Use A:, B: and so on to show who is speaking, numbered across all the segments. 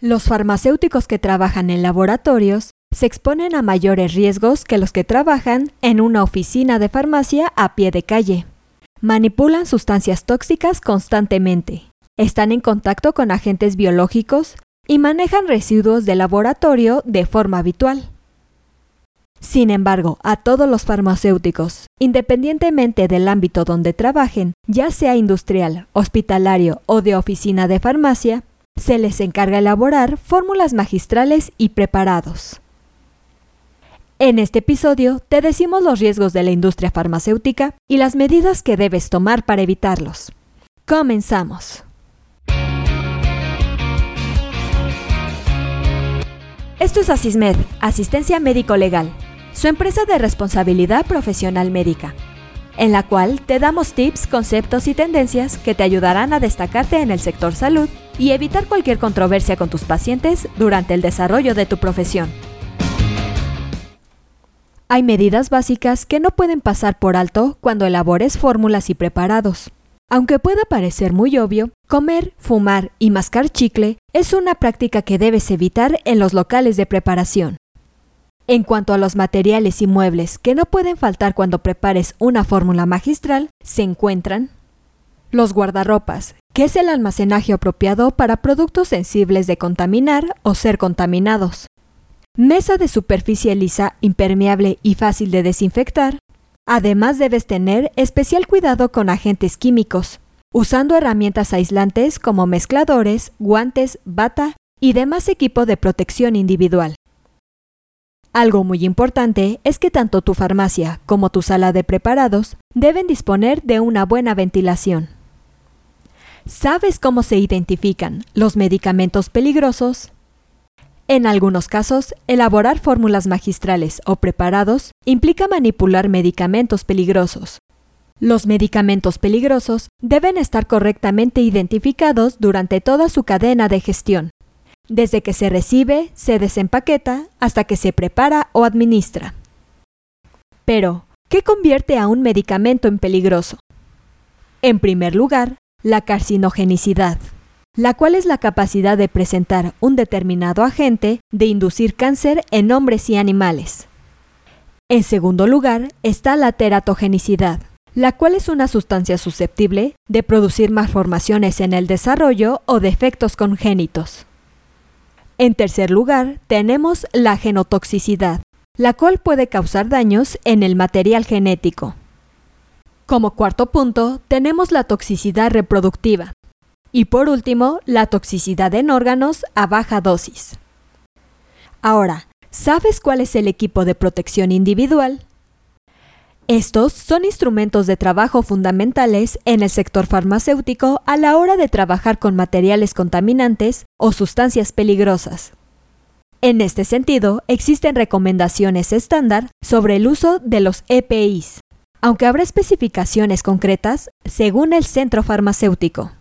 A: Los farmacéuticos que trabajan en laboratorios se exponen a mayores riesgos que los que trabajan en una oficina de farmacia a pie de calle. Manipulan sustancias tóxicas constantemente, están en contacto con agentes biológicos y manejan residuos de laboratorio de forma habitual. Sin embargo, a todos los farmacéuticos, independientemente del ámbito donde trabajen, ya sea industrial, hospitalario o de oficina de farmacia, se les encarga elaborar fórmulas magistrales y preparados. En este episodio te decimos los riesgos de la industria farmacéutica y las medidas que debes tomar para evitarlos. Comenzamos. Esto es Asismed, Asistencia Médico Legal, su empresa de responsabilidad profesional médica, en la cual te damos tips, conceptos y tendencias que te ayudarán a destacarte en el sector salud y evitar cualquier controversia con tus pacientes durante el desarrollo de tu profesión. Hay medidas básicas que no pueden pasar por alto cuando elabores fórmulas y preparados. Aunque pueda parecer muy obvio, comer, fumar y mascar chicle es una práctica que debes evitar en los locales de preparación. En cuanto a los materiales y muebles que no pueden faltar cuando prepares una fórmula magistral, se encuentran los guardarropas, que es el almacenaje apropiado para productos sensibles de contaminar o ser contaminados. Mesa de superficie lisa, impermeable y fácil de desinfectar, Además debes tener especial cuidado con agentes químicos, usando herramientas aislantes como mezcladores, guantes, bata y demás equipo de protección individual. Algo muy importante es que tanto tu farmacia como tu sala de preparados deben disponer de una buena ventilación. ¿Sabes cómo se identifican los medicamentos peligrosos? En algunos casos, elaborar fórmulas magistrales o preparados implica manipular medicamentos peligrosos. Los medicamentos peligrosos deben estar correctamente identificados durante toda su cadena de gestión, desde que se recibe, se desempaqueta, hasta que se prepara o administra. Pero, ¿qué convierte a un medicamento en peligroso? En primer lugar, la carcinogenicidad la cual es la capacidad de presentar un determinado agente de inducir cáncer en hombres y animales. En segundo lugar está la teratogenicidad, la cual es una sustancia susceptible de producir malformaciones en el desarrollo o defectos congénitos. En tercer lugar, tenemos la genotoxicidad, la cual puede causar daños en el material genético. Como cuarto punto, tenemos la toxicidad reproductiva, y por último, la toxicidad en órganos a baja dosis. Ahora, ¿sabes cuál es el equipo de protección individual? Estos son instrumentos de trabajo fundamentales en el sector farmacéutico a la hora de trabajar con materiales contaminantes o sustancias peligrosas. En este sentido, existen recomendaciones estándar sobre el uso de los EPIs, aunque habrá especificaciones concretas según el centro farmacéutico.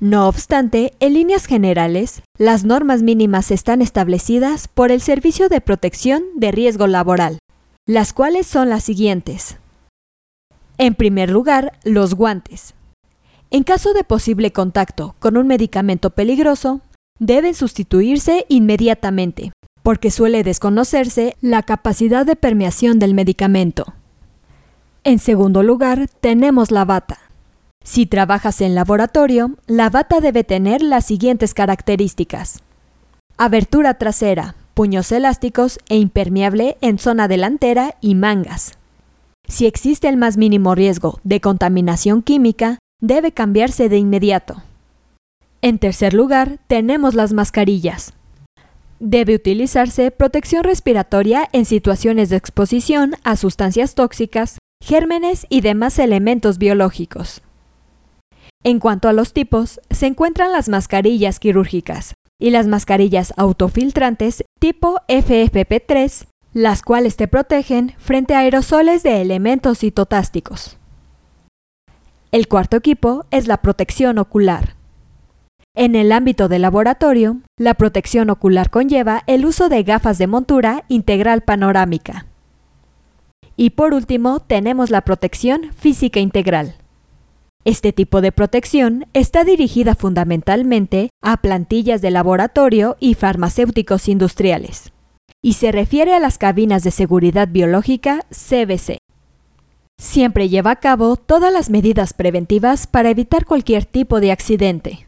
A: No obstante, en líneas generales, las normas mínimas están establecidas por el Servicio de Protección de Riesgo Laboral, las cuales son las siguientes. En primer lugar, los guantes. En caso de posible contacto con un medicamento peligroso, deben sustituirse inmediatamente, porque suele desconocerse la capacidad de permeación del medicamento. En segundo lugar, tenemos la bata. Si trabajas en laboratorio, la bata debe tener las siguientes características. Abertura trasera, puños elásticos e impermeable en zona delantera y mangas. Si existe el más mínimo riesgo de contaminación química, debe cambiarse de inmediato. En tercer lugar, tenemos las mascarillas. Debe utilizarse protección respiratoria en situaciones de exposición a sustancias tóxicas, gérmenes y demás elementos biológicos. En cuanto a los tipos, se encuentran las mascarillas quirúrgicas y las mascarillas autofiltrantes tipo FFP3, las cuales te protegen frente a aerosoles de elementos citotásticos. El cuarto equipo es la protección ocular. En el ámbito del laboratorio, la protección ocular conlleva el uso de gafas de montura integral panorámica. Y por último, tenemos la protección física integral Este tipo de protección está dirigida fundamentalmente a plantillas de laboratorio y farmacéuticos industriales, y se refiere a las cabinas de seguridad biológica CBC. Siempre lleva a cabo todas las medidas preventivas para evitar cualquier tipo de accidente.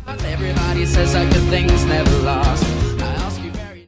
B: Says that good things never last.